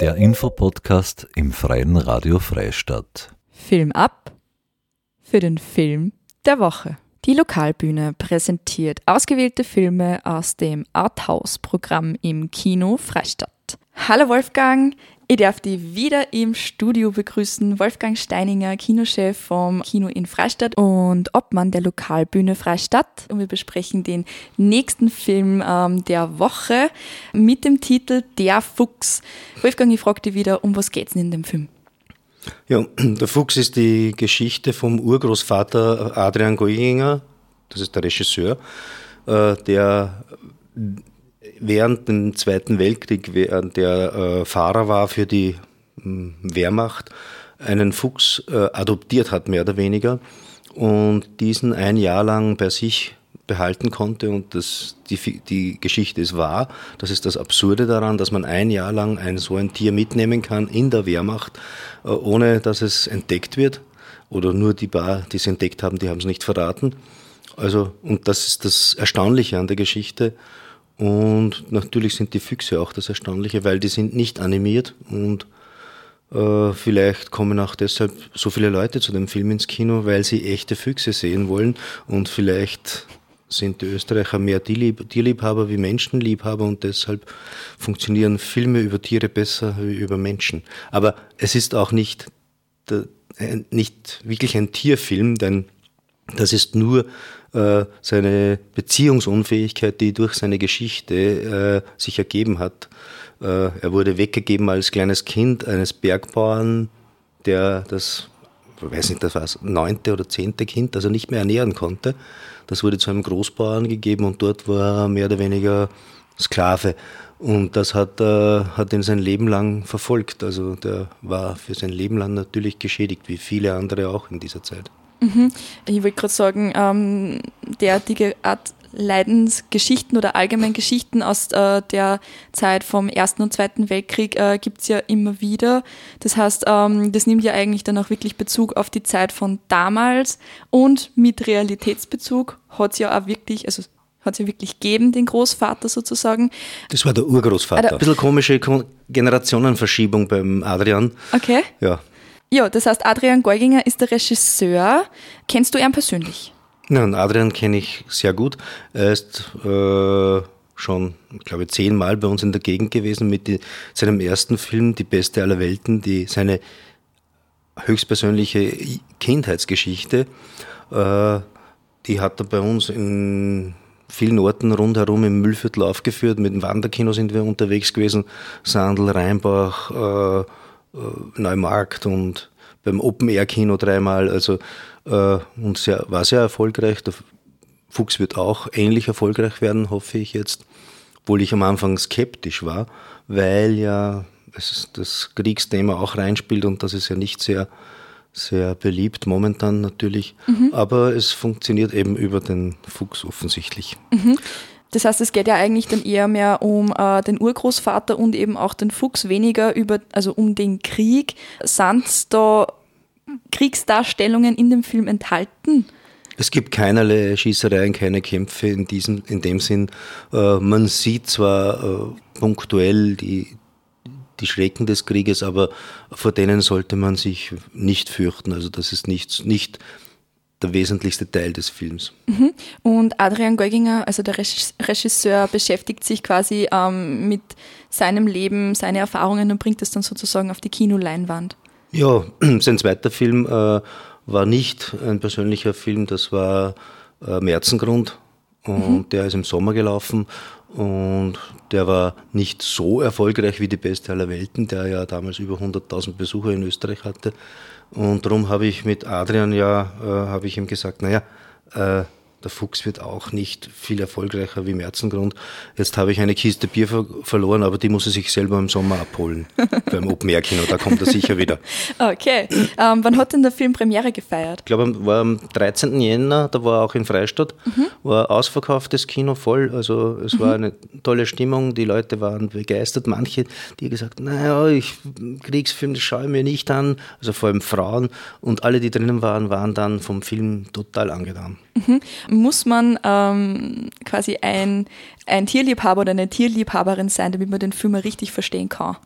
Der Infopodcast im Freien Radio Freistadt. Film ab für den Film der Woche. Die Lokalbühne präsentiert ausgewählte Filme aus dem Arthouse-Programm im Kino Freistadt. Hallo Wolfgang, ich darf dich wieder im Studio begrüßen. Wolfgang Steininger, Kinochef vom Kino in Freistadt und Obmann der Lokalbühne Freistadt. Und wir besprechen den nächsten Film ähm, der Woche mit dem Titel Der Fuchs. Wolfgang, ich frage dich wieder, um was geht's denn in dem Film? Ja, der Fuchs ist die Geschichte vom Urgroßvater Adrian Goiginger, das ist der Regisseur, äh, der während dem Zweiten Weltkrieg, der äh, Fahrer war für die hm, Wehrmacht, einen Fuchs äh, adoptiert hat, mehr oder weniger, und diesen ein Jahr lang bei sich behalten konnte und das, die, die Geschichte ist wahr. Das ist das Absurde daran, dass man ein Jahr lang ein, so ein Tier mitnehmen kann in der Wehrmacht, äh, ohne dass es entdeckt wird. Oder nur die paar, die es entdeckt haben, die haben es nicht verraten. Also, und das ist das Erstaunliche an der Geschichte. Und natürlich sind die Füchse auch das Erstaunliche, weil die sind nicht animiert und äh, vielleicht kommen auch deshalb so viele Leute zu dem Film ins Kino, weil sie echte Füchse sehen wollen und vielleicht sind die Österreicher mehr Tierliebhaber wie Menschenliebhaber und deshalb funktionieren Filme über Tiere besser wie über Menschen. Aber es ist auch nicht, nicht wirklich ein Tierfilm, denn das ist nur äh, seine Beziehungsunfähigkeit, die durch seine Geschichte äh, sich ergeben hat. Äh, er wurde weggegeben als kleines Kind eines Bergbauern, der das, ich weiß nicht, das war das neunte oder zehnte Kind, das er nicht mehr ernähren konnte. Das wurde zu einem Großbauern gegeben und dort war er mehr oder weniger Sklave. Und das hat, äh, hat ihn sein Leben lang verfolgt. Also der war für sein Leben lang natürlich geschädigt, wie viele andere auch in dieser Zeit. Mhm. Ich wollte gerade sagen, ähm, derartige Art Leidensgeschichten oder allgemein Geschichten aus äh, der Zeit vom Ersten und Zweiten Weltkrieg äh, gibt es ja immer wieder. Das heißt, ähm, das nimmt ja eigentlich dann auch wirklich Bezug auf die Zeit von damals und mit Realitätsbezug hat es ja auch wirklich, also hat es ja wirklich gegeben, den Großvater sozusagen. Das war der Urgroßvater. Ein bisschen komische Generationenverschiebung beim Adrian. Okay. Ja, ja, das heißt, Adrian Geuginger ist der Regisseur. Kennst du ihn persönlich? Nein, Adrian kenne ich sehr gut. Er ist äh, schon, glaube ich, zehnmal bei uns in der Gegend gewesen mit die, seinem ersten Film Die Beste aller Welten, die seine höchstpersönliche Kindheitsgeschichte. Äh, die hat er bei uns in vielen Orten rundherum im Müllviertel aufgeführt. Mit dem Wanderkino sind wir unterwegs gewesen. Sandl, Rheinbach, äh, Neumarkt und beim Open Air Kino dreimal. Also äh, und sehr, war sehr erfolgreich. Der Fuchs wird auch ähnlich erfolgreich werden, hoffe ich jetzt, obwohl ich am Anfang skeptisch war, weil ja das Kriegsthema auch reinspielt und das ist ja nicht sehr sehr beliebt momentan natürlich, mhm. aber es funktioniert eben über den Fuchs offensichtlich. Mhm. Das heißt, es geht ja eigentlich dann eher mehr um äh, den Urgroßvater und eben auch den Fuchs, weniger über, also um den Krieg. Sind da Kriegsdarstellungen in dem Film enthalten? Es gibt keinerlei Schießereien, keine Kämpfe in, diesem, in dem Sinn. Äh, man sieht zwar äh, punktuell die, die Schrecken des Krieges, aber vor denen sollte man sich nicht fürchten. Also das ist nicht, nicht der wesentlichste Teil des Films. Mhm. Und Adrian Geuginger, also der Regisseur, beschäftigt sich quasi ähm, mit seinem Leben, seine Erfahrungen und bringt das dann sozusagen auf die Kinoleinwand. Ja, sein zweiter Film äh, war nicht ein persönlicher Film, das war äh, Märzengrund und mhm. der ist im Sommer gelaufen und der war nicht so erfolgreich wie die Beste aller Welten, der ja damals über 100.000 Besucher in Österreich hatte. Und darum habe ich mit Adrian ja, äh, habe ich ihm gesagt, naja, äh, der Fuchs wird auch nicht viel erfolgreicher wie Märzengrund. Jetzt habe ich eine Kiste Bier ver verloren, aber die muss er sich selber im Sommer abholen. beim Open Air Kino, da kommt er sicher wieder. Okay. Ähm, wann hat denn der Film Premiere gefeiert? Ich glaube, war am 13. Jänner, da war auch in Freistadt, mhm. war ausverkauftes Kino voll. Also es mhm. war eine tolle Stimmung, die Leute waren begeistert. Manche, die gesagt, naja, ich, Kriegsfilm, das schaue ich mir nicht an. Also vor allem Frauen. Und alle, die drinnen waren, waren dann vom Film total angetan. Mhm muss man ähm, quasi ein, ein Tierliebhaber oder eine Tierliebhaberin sein, damit man den Film richtig verstehen kann?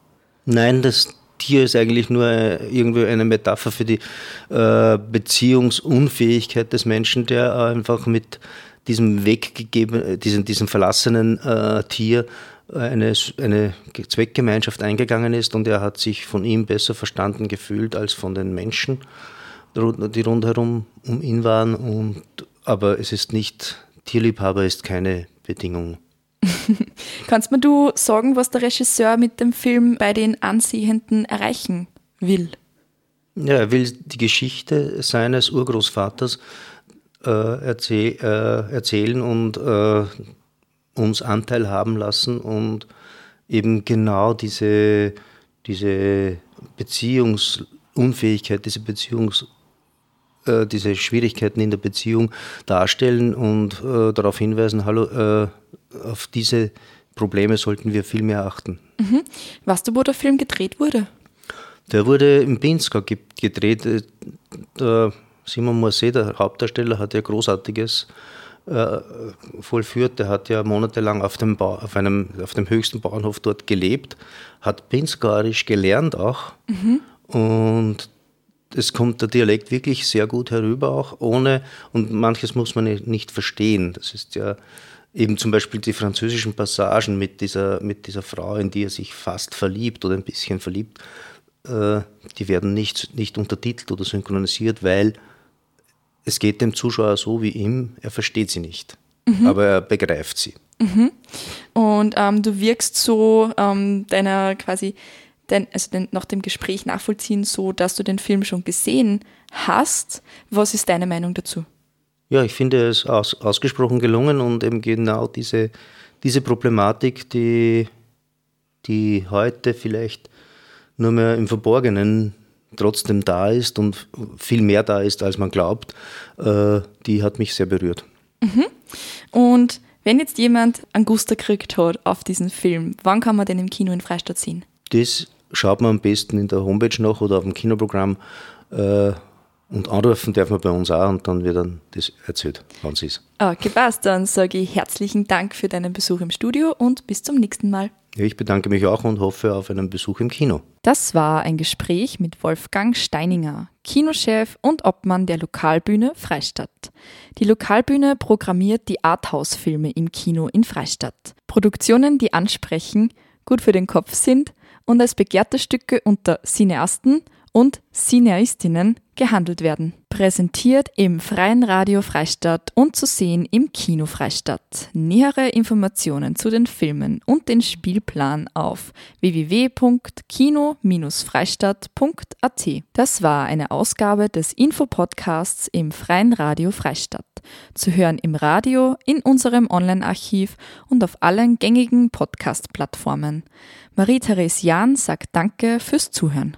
Nein, das Tier ist eigentlich nur irgendwie eine Metapher für die äh, Beziehungsunfähigkeit des Menschen, der einfach mit diesem weggegeben, diesem, diesem verlassenen äh, Tier eine, eine Zweckgemeinschaft eingegangen ist und er hat sich von ihm besser verstanden gefühlt als von den Menschen, die rundherum um ihn waren. Und, aber es ist nicht, Tierliebhaber ist keine Bedingung. Kannst mir du sagen, was der Regisseur mit dem Film bei den Ansehenden erreichen will? Ja, er will die Geschichte seines Urgroßvaters äh, erzäh äh, erzählen und äh, uns Anteil haben lassen und eben genau diese, diese Beziehungsunfähigkeit, diese Beziehungs äh, diese Schwierigkeiten in der Beziehung darstellen und äh, darauf hinweisen, hallo, äh, auf diese Probleme sollten wir viel mehr achten. Mhm. Weißt du, wo der Film gedreht wurde? Der wurde in Pinska gedreht. Äh, der Simon Morset, der Hauptdarsteller, hat ja Großartiges vollführt. Der hat ja monatelang auf dem, ba auf, einem, auf dem höchsten Bauernhof dort gelebt, hat Pinskarisch gelernt auch. Mhm. Und es kommt der Dialekt wirklich sehr gut herüber, auch ohne, und manches muss man nicht verstehen. Das ist ja eben zum Beispiel die französischen Passagen mit dieser, mit dieser Frau, in die er sich fast verliebt oder ein bisschen verliebt, äh, die werden nicht, nicht untertitelt oder synchronisiert, weil es geht dem Zuschauer so wie ihm, er versteht sie nicht, mhm. aber er begreift sie. Mhm. Und ähm, du wirkst so ähm, deiner quasi, dein, also den, nach dem Gespräch nachvollziehen, so dass du den Film schon gesehen hast. Was ist deine Meinung dazu? Ja, ich finde es aus, ausgesprochen gelungen und eben genau diese, diese Problematik, die, die heute vielleicht nur mehr im Verborgenen trotzdem da ist und viel mehr da ist, als man glaubt, äh, die hat mich sehr berührt. Mhm. Und wenn jetzt jemand einen Guster gekriegt hat auf diesen Film, wann kann man den im Kino in Freistadt sehen? Das schaut man am besten in der Homepage noch oder auf dem Kinoprogramm. Äh, und anrufen darf man bei uns auch und dann wird dann das erzählt, wann es ist. Okay, passt. Dann sage ich herzlichen Dank für deinen Besuch im Studio und bis zum nächsten Mal. Ich bedanke mich auch und hoffe auf einen Besuch im Kino. Das war ein Gespräch mit Wolfgang Steininger, Kinochef und Obmann der Lokalbühne Freistadt. Die Lokalbühne programmiert die Arthouse-Filme im Kino in Freistadt. Produktionen, die ansprechen, gut für den Kopf sind und als begehrte Stücke unter Cineasten und Cineastinnen gehandelt werden. Präsentiert im Freien Radio Freistadt und zu sehen im Kino Freistadt. Nähere Informationen zu den Filmen und den Spielplan auf www.kino-freistadt.at. Das war eine Ausgabe des Infopodcasts im Freien Radio Freistadt. Zu hören im Radio, in unserem Online-Archiv und auf allen gängigen Podcast-Plattformen. Marie-Therese Jahn sagt Danke fürs Zuhören.